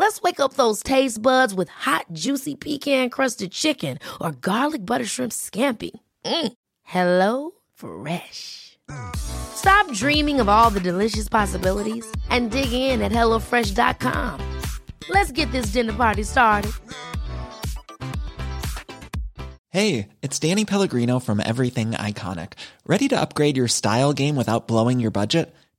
Let's wake up those taste buds with hot, juicy pecan crusted chicken or garlic butter shrimp scampi. Mm. Hello Fresh. Stop dreaming of all the delicious possibilities and dig in at HelloFresh.com. Let's get this dinner party started. Hey, it's Danny Pellegrino from Everything Iconic. Ready to upgrade your style game without blowing your budget?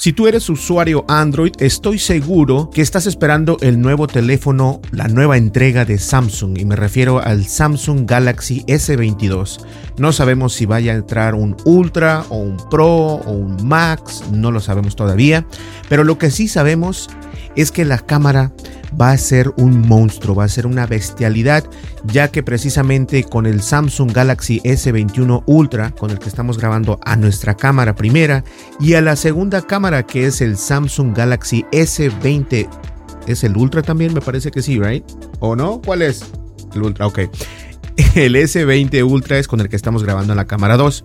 Si tú eres usuario Android, estoy seguro que estás esperando el nuevo teléfono, la nueva entrega de Samsung, y me refiero al Samsung Galaxy S22. No sabemos si vaya a entrar un Ultra o un Pro o un Max, no lo sabemos todavía, pero lo que sí sabemos es que la cámara va a ser un monstruo, va a ser una bestialidad, ya que precisamente con el Samsung Galaxy S21 Ultra, con el que estamos grabando a nuestra cámara primera, y a la segunda cámara que es el Samsung Galaxy S20, ¿es el Ultra también? Me parece que sí, ¿right? ¿O no? ¿Cuál es? El Ultra, ok. El S20 Ultra es con el que estamos grabando en la cámara 2.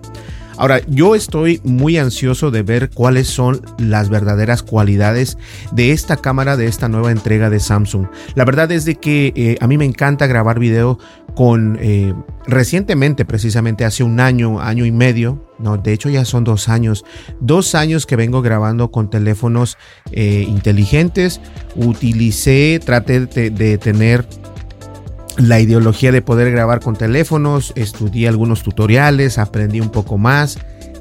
Ahora, yo estoy muy ansioso de ver cuáles son las verdaderas cualidades de esta cámara, de esta nueva entrega de Samsung. La verdad es de que eh, a mí me encanta grabar video con eh, recientemente, precisamente hace un año, año y medio, no, de hecho ya son dos años, dos años que vengo grabando con teléfonos eh, inteligentes. Utilicé, traté de, de tener la ideología de poder grabar con teléfonos, estudié algunos tutoriales, aprendí un poco más.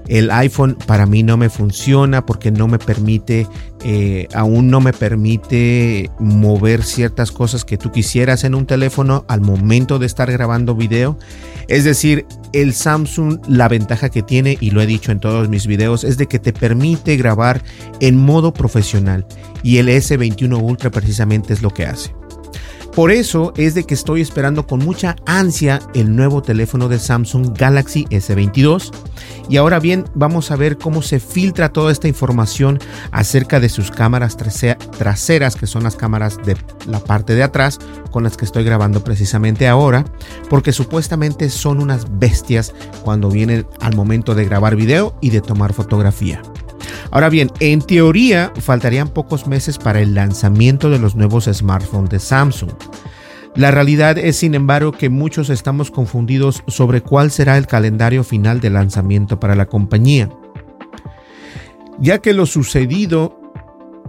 El iPhone para mí no me funciona porque no me permite, eh, aún no me permite mover ciertas cosas que tú quisieras en un teléfono al momento de estar grabando video. Es decir, el Samsung, la ventaja que tiene, y lo he dicho en todos mis videos, es de que te permite grabar en modo profesional. Y el S21 Ultra precisamente es lo que hace. Por eso es de que estoy esperando con mucha ansia el nuevo teléfono de Samsung Galaxy S22. Y ahora bien, vamos a ver cómo se filtra toda esta información acerca de sus cámaras traseras, que son las cámaras de la parte de atrás, con las que estoy grabando precisamente ahora, porque supuestamente son unas bestias cuando vienen al momento de grabar video y de tomar fotografía. Ahora bien, en teoría faltarían pocos meses para el lanzamiento de los nuevos smartphones de Samsung. La realidad es, sin embargo, que muchos estamos confundidos sobre cuál será el calendario final de lanzamiento para la compañía, ya que lo sucedido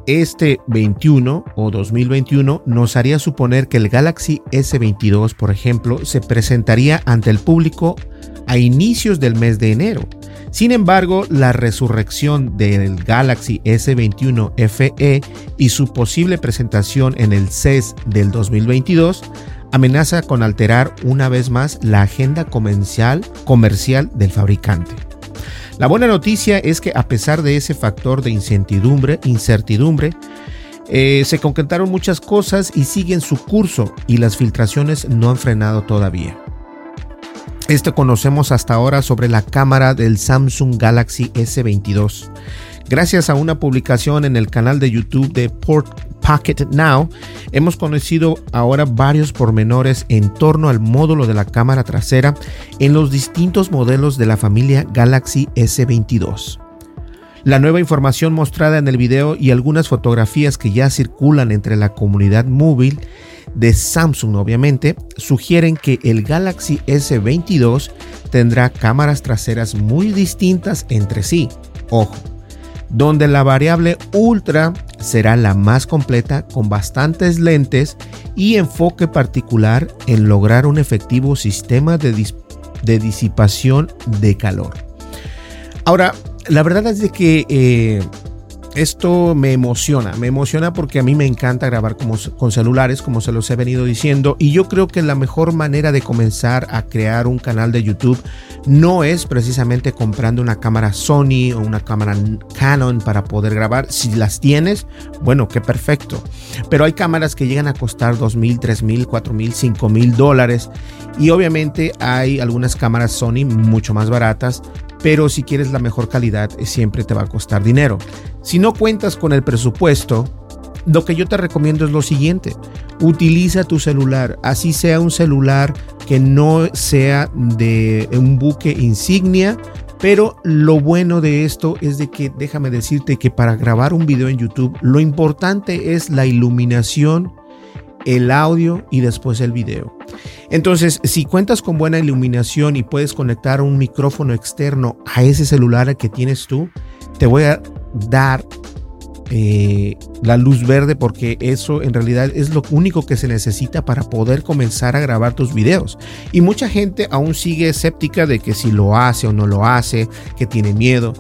este 21 o 2021 nos haría suponer que el Galaxy S22, por ejemplo, se presentaría ante el público a inicios del mes de enero. Sin embargo, la resurrección del Galaxy S21 FE y su posible presentación en el CES del 2022 amenaza con alterar una vez más la agenda comercial, comercial del fabricante. La buena noticia es que a pesar de ese factor de incertidumbre, incertidumbre eh, se concretaron muchas cosas y siguen su curso y las filtraciones no han frenado todavía. Esto conocemos hasta ahora sobre la cámara del Samsung Galaxy S22. Gracias a una publicación en el canal de YouTube de Port Pocket Now, hemos conocido ahora varios pormenores en torno al módulo de la cámara trasera en los distintos modelos de la familia Galaxy S22. La nueva información mostrada en el video y algunas fotografías que ya circulan entre la comunidad móvil de Samsung obviamente sugieren que el Galaxy S22 tendrá cámaras traseras muy distintas entre sí. Ojo, donde la variable ultra será la más completa con bastantes lentes y enfoque particular en lograr un efectivo sistema de, disipación de calor. Ahora, la verdad es de que eh, esto me emociona, me emociona porque a mí me encanta grabar con celulares, como se los he venido diciendo, y yo creo que la mejor manera de comenzar a crear un canal de YouTube no es precisamente comprando una cámara Sony o una cámara Canon para poder grabar. Si las tienes, bueno, qué perfecto. Pero hay cámaras que llegan a costar dos mil, tres mil, cuatro mil, cinco mil dólares, y obviamente hay algunas cámaras Sony mucho más baratas, pero si quieres la mejor calidad eh, siempre te va a costar dinero. Si no cuentas con el presupuesto, lo que yo te recomiendo es lo siguiente. Utiliza tu celular, así sea un celular que no sea de un buque insignia, pero lo bueno de esto es de que déjame decirte que para grabar un video en YouTube lo importante es la iluminación el audio y después el video. Entonces, si cuentas con buena iluminación y puedes conectar un micrófono externo a ese celular que tienes tú, te voy a dar eh, la luz verde porque eso en realidad es lo único que se necesita para poder comenzar a grabar tus videos. Y mucha gente aún sigue escéptica de que si lo hace o no lo hace, que tiene miedo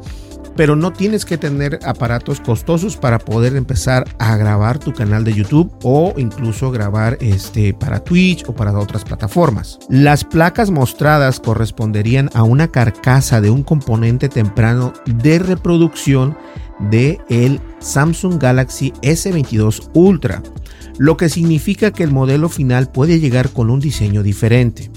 pero no tienes que tener aparatos costosos para poder empezar a grabar tu canal de YouTube o incluso grabar este para Twitch o para otras plataformas. Las placas mostradas corresponderían a una carcasa de un componente temprano de reproducción de el Samsung Galaxy S22 Ultra, lo que significa que el modelo final puede llegar con un diseño diferente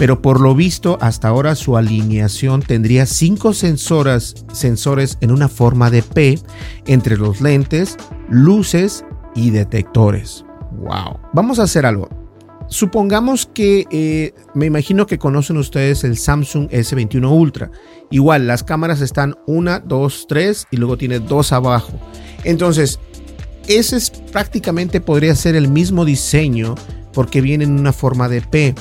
pero por lo visto hasta ahora su alineación tendría cinco sensores en una forma de P entre los lentes, luces y detectores. Wow. Vamos a hacer algo. Supongamos que eh, me imagino que conocen ustedes el Samsung S21 Ultra. Igual, las cámaras están una, dos, tres y luego tiene dos abajo. Entonces, ese es prácticamente podría ser el mismo diseño porque viene en una forma de P.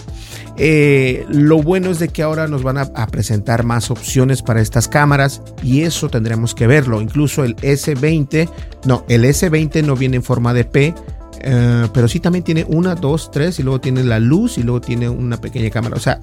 Eh, lo bueno es de que ahora nos van a, presentar más opciones para estas cámaras y eso tendremos que verlo. Incluso el S20, no, el S20 no viene en forma de P, eh, pero sí también tiene una, dos, tres y luego tiene la luz y luego tiene una pequeña cámara. O sea,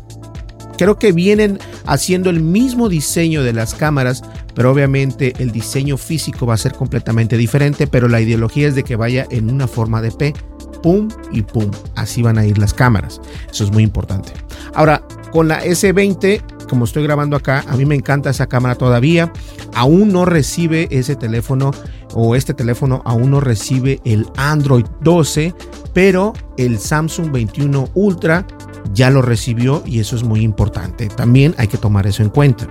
creo que vienen haciendo el mismo diseño de las cámaras, pero obviamente el diseño físico va a ser completamente diferente, pero la ideología es de que vaya en una forma de P pum y pum. Así van a ir las cámaras. Eso es muy importante. Ahora, con la S20, como estoy grabando acá, a mí me encanta esa cámara todavía. Aún no recibe ese teléfono o este teléfono aún no recibe el Android 12, pero el Samsung 21 Ultra ya lo recibió y eso es muy importante. También hay que tomar eso en cuenta.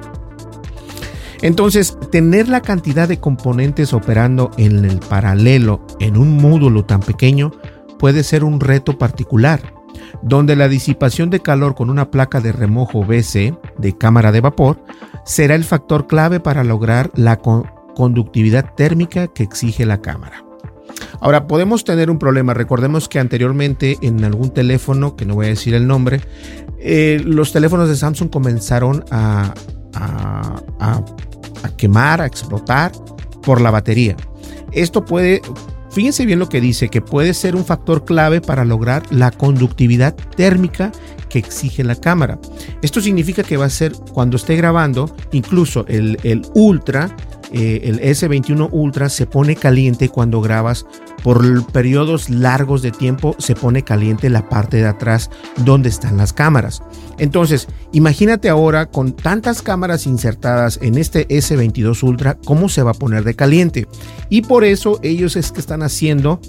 Entonces, tener la cantidad de componentes operando en el paralelo en un módulo tan pequeño puede ser un reto particular, donde la disipación de calor con una placa de remojo BC de cámara de vapor será el factor clave para lograr la conductividad térmica que exige la cámara. Ahora podemos tener un problema. Recordemos que anteriormente en algún teléfono, que no voy a decir el nombre, eh, los teléfonos de Samsung comenzaron a, a quemar, a explotar por la batería. Esto puede Fíjense bien lo que dice, que puede ser un factor clave para lograr la conductividad térmica que exige la cámara. Esto significa que va a ser cuando esté grabando, incluso el, el Ultra, eh, el S21 Ultra se pone caliente cuando grabas por periodos largos de tiempo, se pone caliente la parte de atrás donde están las cámaras. Entonces, imagínate ahora con tantas cámaras insertadas en este S22 Ultra, cómo se va a poner de caliente. Y por eso ellos es que están haciendo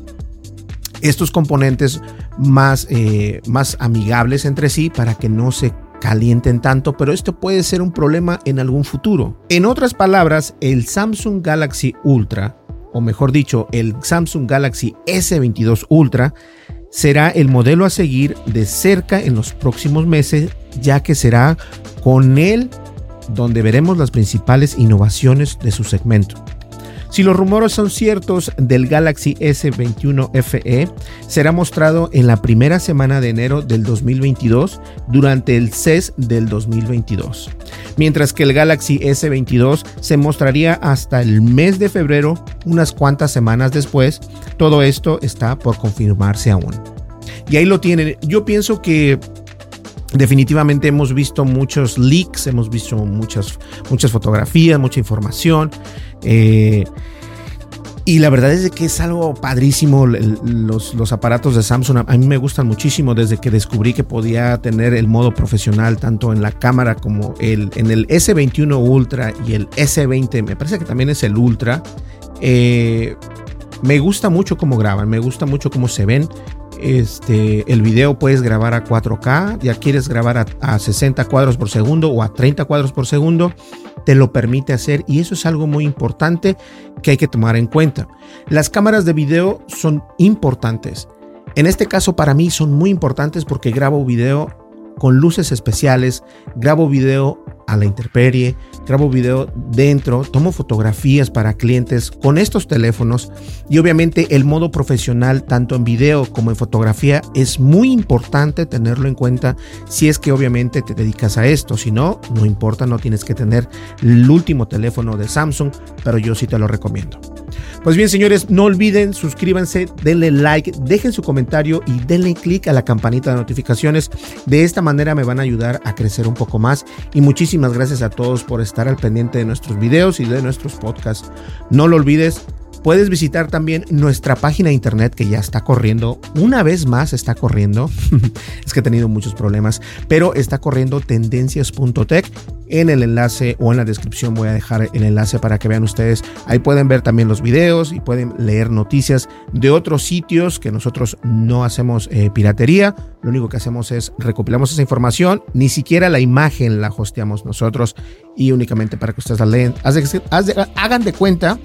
estos componentes más, eh, más amigables entre sí para que no se calienten tanto, pero esto puede ser un problema en algún futuro. En otras palabras, el Samsung Galaxy Ultra, o mejor dicho, el Samsung Galaxy S22 Ultra, será el modelo a seguir de cerca en los próximos meses, ya que será con él donde veremos las principales innovaciones de su segmento. Si los rumores son ciertos del Galaxy S21 FE, será mostrado en la primera semana de enero del 2022 durante el CES del 2022, mientras que el Galaxy S22 se mostraría hasta el mes de febrero, unas cuantas semanas después. Todo esto está por confirmarse aún. Y ahí lo tienen. Yo pienso que Definitivamente hemos visto muchos leaks, hemos visto muchas, muchas fotografías, mucha información. Eh, y la verdad es que es algo padrísimo los, los, aparatos de Samsung. A mí me gustan muchísimo desde que descubrí que podía tener el modo profesional tanto en la cámara como el, en el S21 Ultra y el S20. Me parece que también es el Ultra. Eh, me gusta mucho cómo graban, me gusta mucho cómo se ven. Este, el video puedes grabar a 4K, ya quieres grabar a, a 60 cuadros por segundo o a 30 cuadros por segundo, te lo permite hacer y eso es algo muy importante que hay que tomar en cuenta. Las cámaras de video son importantes. En este caso para mí son muy importantes porque grabo video con luces especiales, grabo video a la intemperie, grabo video dentro, tomo fotografías para clientes con estos teléfonos y obviamente el modo profesional tanto en video como en fotografía es muy importante tenerlo en cuenta si es que obviamente te dedicas a esto, si no, no importa, no tienes que tener el último teléfono de Samsung, pero yo sí te lo recomiendo. Pues bien, señores, no olviden, suscríbanse, denle like, dejen su comentario y denle click a la campanita de notificaciones. De esta manera me van a ayudar a crecer un poco más. Y muchísimas gracias a todos por estar al pendiente de nuestros videos y de nuestros podcasts. No lo olvides, Puedes visitar también nuestra página de internet que ya está corriendo. Una vez más está corriendo. es que he tenido muchos problemas, pero está corriendo tendencias.tech. En el enlace o en la descripción voy a dejar el enlace para que vean ustedes. Ahí pueden ver también los videos y pueden leer noticias de otros sitios que nosotros no hacemos eh, piratería. Lo único que hacemos es recopilamos esa información. Ni siquiera la imagen la hosteamos nosotros y únicamente para que ustedes la leen. hagan de cuenta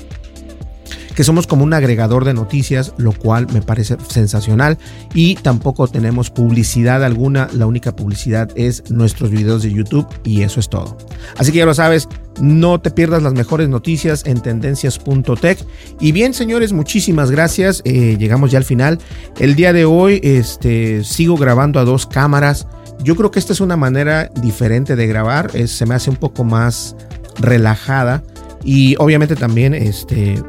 que somos como un agregador de noticias, lo cual me parece sensacional. Y tampoco tenemos publicidad alguna, la única publicidad es nuestros videos de YouTube y eso es todo. Así que ya lo sabes, no te pierdas las mejores noticias en tendencias.tech. Y bien, señores, muchísimas gracias. Eh, llegamos ya al final. El día de hoy este, sigo grabando a dos cámaras. Yo creo que esta es una manera diferente de grabar. se me hace un poco más relajada. Y obviamente también este,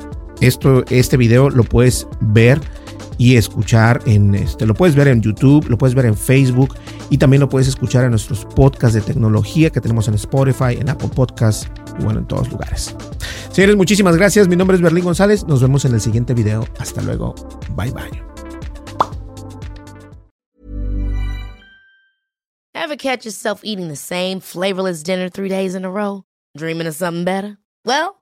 esto, este video lo puedes ver y escuchar en este, lo puedes ver en YouTube, lo puedes ver en Facebook y también lo puedes escuchar en nuestros podcasts de tecnología que tenemos en Spotify, en Apple Podcasts y bueno, en todos lugares. Señores, muchísimas gracias. Mi nombre es Berlín González. Nos vemos en el siguiente video. Hasta luego. Bye bye. Dreaming? Well,